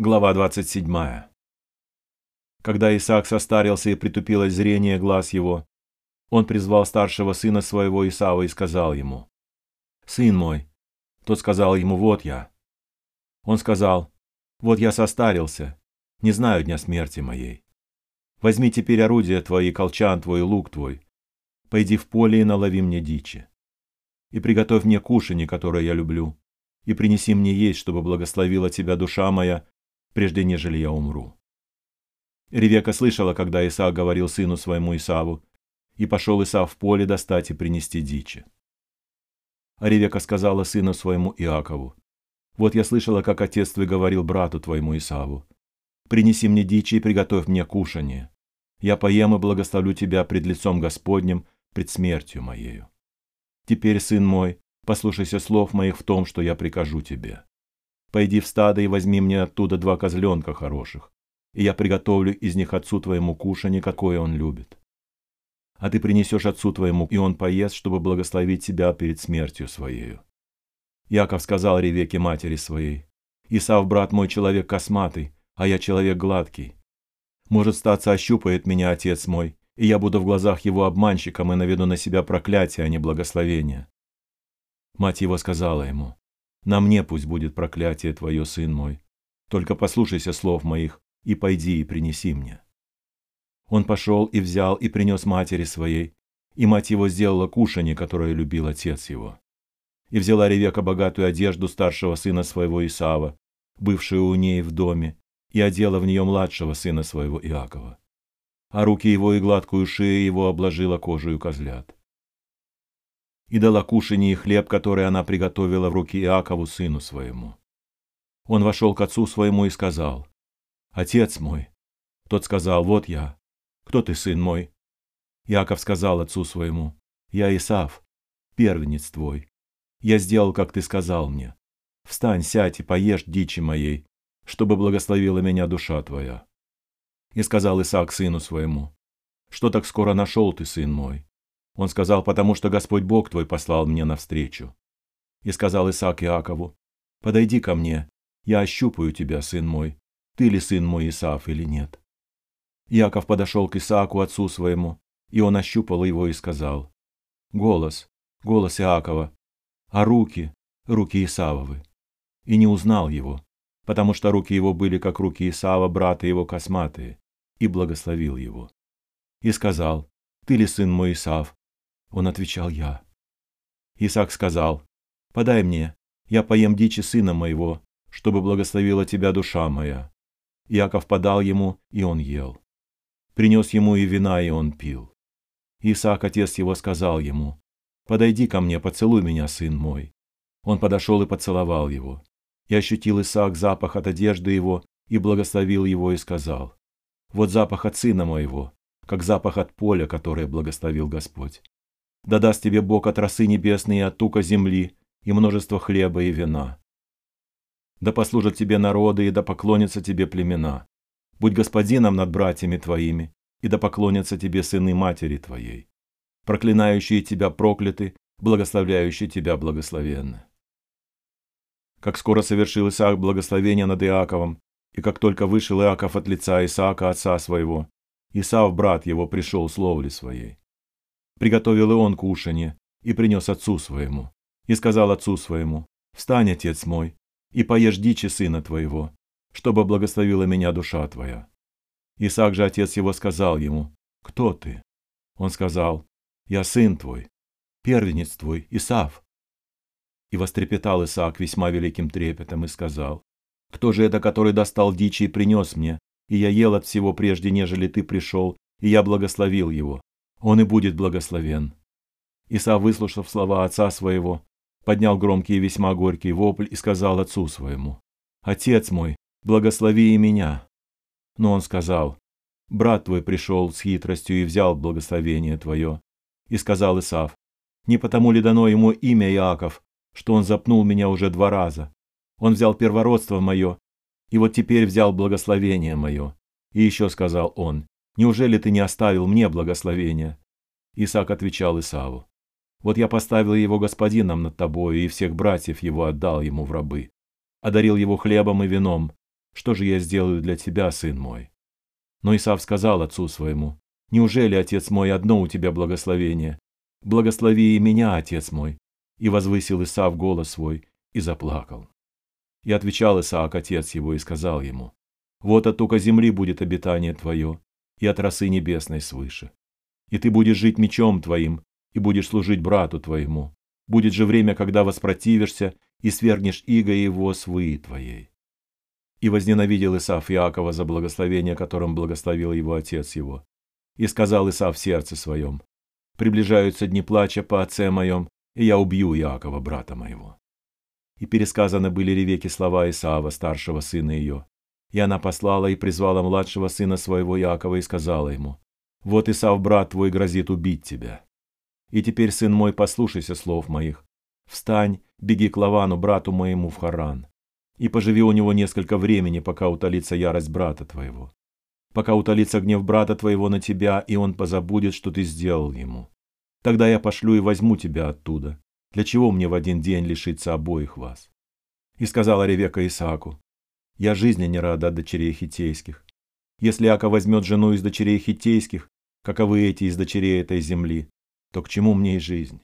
Глава 27. Когда Исаак состарился и притупилось зрение глаз его, он призвал старшего сына своего Исава и сказал ему, «Сын мой». Тот сказал ему, «Вот я». Он сказал, «Вот я состарился, не знаю дня смерти моей. Возьми теперь орудие твои, колчан твой, лук твой. Пойди в поле и налови мне дичи. И приготовь мне кушанье, которое я люблю, и принеси мне есть, чтобы благословила тебя душа моя, прежде нежели я умру». Ревека слышала, когда Исаак говорил сыну своему Исаву, и пошел Исав в поле достать и принести дичи. А Ревека сказала сыну своему Иакову, «Вот я слышала, как отец твой говорил брату твоему Исаву, принеси мне дичи и приготовь мне кушанье. Я поем и благословлю тебя пред лицом Господним, пред смертью моею. Теперь, сын мой, послушайся слов моих в том, что я прикажу тебе. Пойди в стадо и возьми мне оттуда два козленка хороших, и я приготовлю из них отцу твоему кушанье, какое он любит. А ты принесешь отцу твоему, и он поест, чтобы благословить тебя перед смертью своею. Яков сказал Ревеке матери своей, «Исав, брат мой, человек косматый, а я человек гладкий. Может, статься ощупает меня отец мой, и я буду в глазах его обманщиком и наведу на себя проклятие, а не благословение». Мать его сказала ему, «На мне пусть будет проклятие твое, сын мой. Только послушайся слов моих, и пойди и принеси мне». Он пошел и взял и принес матери своей, и мать его сделала кушанье, которое любил отец его. И взяла Ревека богатую одежду старшего сына своего Исава, бывшую у ней в доме, и одела в нее младшего сына своего Иакова. А руки его и гладкую шею его обложила кожею козлят. И дала кушанье и хлеб, который она приготовила в руки Иакову, сыну своему. Он вошел к отцу своему и сказал, «Отец мой». Тот сказал, «Вот я». «Кто ты, сын мой?» Яков сказал отцу своему, «Я Исав, первенец твой. Я сделал, как ты сказал мне. Встань, сядь и поешь дичи моей, чтобы благословила меня душа твоя». И сказал Исаак сыну своему, «Что так скоро нашел ты, сын мой?» Он сказал, «Потому что Господь Бог твой послал мне навстречу». И сказал Исаак Иакову, «Подойди ко мне, я ощупаю тебя, сын мой, ты ли сын мой Исаав или нет?» Яков подошел к Исааку, отцу своему, и он ощупал его и сказал, «Голос, голос Иакова, а руки, руки Исавовы». И не узнал его, потому что руки его были, как руки Исава, брата его косматые, и благословил его. И сказал, «Ты ли сын мой Исав?» Он отвечал, «Я». Исаак сказал, «Подай мне, я поем дичи сына моего, чтобы благословила тебя душа моя». Яков подал ему, и он ел. Принес ему и вина, и он пил. Исаак, отец его, сказал ему, «Подойди ко мне, поцелуй меня, сын мой». Он подошел и поцеловал его. И ощутил Исаак запах от одежды его, и благословил его, и сказал, «Вот запах от сына моего, как запах от поля, которое благословил Господь. Да даст тебе Бог от росы небесной и от тука земли, и множество хлеба и вина. Да послужат тебе народы, и да поклонятся тебе племена. Будь господином над братьями твоими, и да поклонятся тебе сыны матери твоей. Проклинающие тебя прокляты, благословляющие тебя благословенны. Как скоро совершил Исаак благословение над Иаковом, и как только вышел Иаков от лица Исаака, отца своего, Исаав, брат его, пришел с ловли своей. Приготовил и он кушанье, и принес отцу своему, и сказал отцу своему, «Встань, отец мой, и поешь дичи сына твоего, чтобы благословила меня душа твоя». Исаак же отец его сказал ему, «Кто ты?» Он сказал, «Я сын твой, первенец твой, Исав». И вострепетал Исаак весьма великим трепетом и сказал, «Кто же это, который достал дичи и принес мне, и я ел от всего прежде, нежели ты пришел, и я благословил его? Он и будет благословен». Исав, выслушав слова отца своего, поднял громкий и весьма горький вопль и сказал отцу своему, «Отец мой, благослови и меня». Но он сказал, «Брат твой пришел с хитростью и взял благословение твое». И сказал Исав, «Не потому ли дано ему имя Иаков, что он запнул меня уже два раза. Он взял первородство мое, и вот теперь взял благословение мое. И еще сказал он, неужели ты не оставил мне благословение? Исаак отвечал Исаву, вот я поставил его господином над тобою, и всех братьев его отдал ему в рабы. Одарил его хлебом и вином, что же я сделаю для тебя, сын мой? Но Исав сказал отцу своему, неужели, отец мой, одно у тебя благословение? Благослови и меня, отец мой. И возвысил Исав голос свой и заплакал. И отвечал Исаак, отец его, и сказал ему, вот от тука земли будет обитание твое, и от росы небесной свыше. И ты будешь жить мечом твоим, и будешь служить брату твоему. Будет же время, когда воспротивишься и свергнешь иго его с выи твоей. И возненавидел Исаф Иакова за благословение, которым благословил его отец его. И сказал Исаф в сердце своем, «Приближаются дни плача по отце моем, и я убью Иакова, брата моего». И пересказаны были Ревеке слова Исаава, старшего сына ее. И она послала и призвала младшего сына своего Иакова и сказала ему, «Вот Исав, брат твой, грозит убить тебя. И теперь, сын мой, послушайся слов моих. Встань, беги к Лавану, брату моему, в Харан и поживи у него несколько времени, пока утолится ярость брата твоего. Пока утолится гнев брата твоего на тебя, и он позабудет, что ты сделал ему. Тогда я пошлю и возьму тебя оттуда. Для чего мне в один день лишиться обоих вас? И сказала Ревека Исааку, я жизни не рада от дочерей хитейских. Если Ака возьмет жену из дочерей хитейских, каковы эти из дочерей этой земли, то к чему мне и жизнь?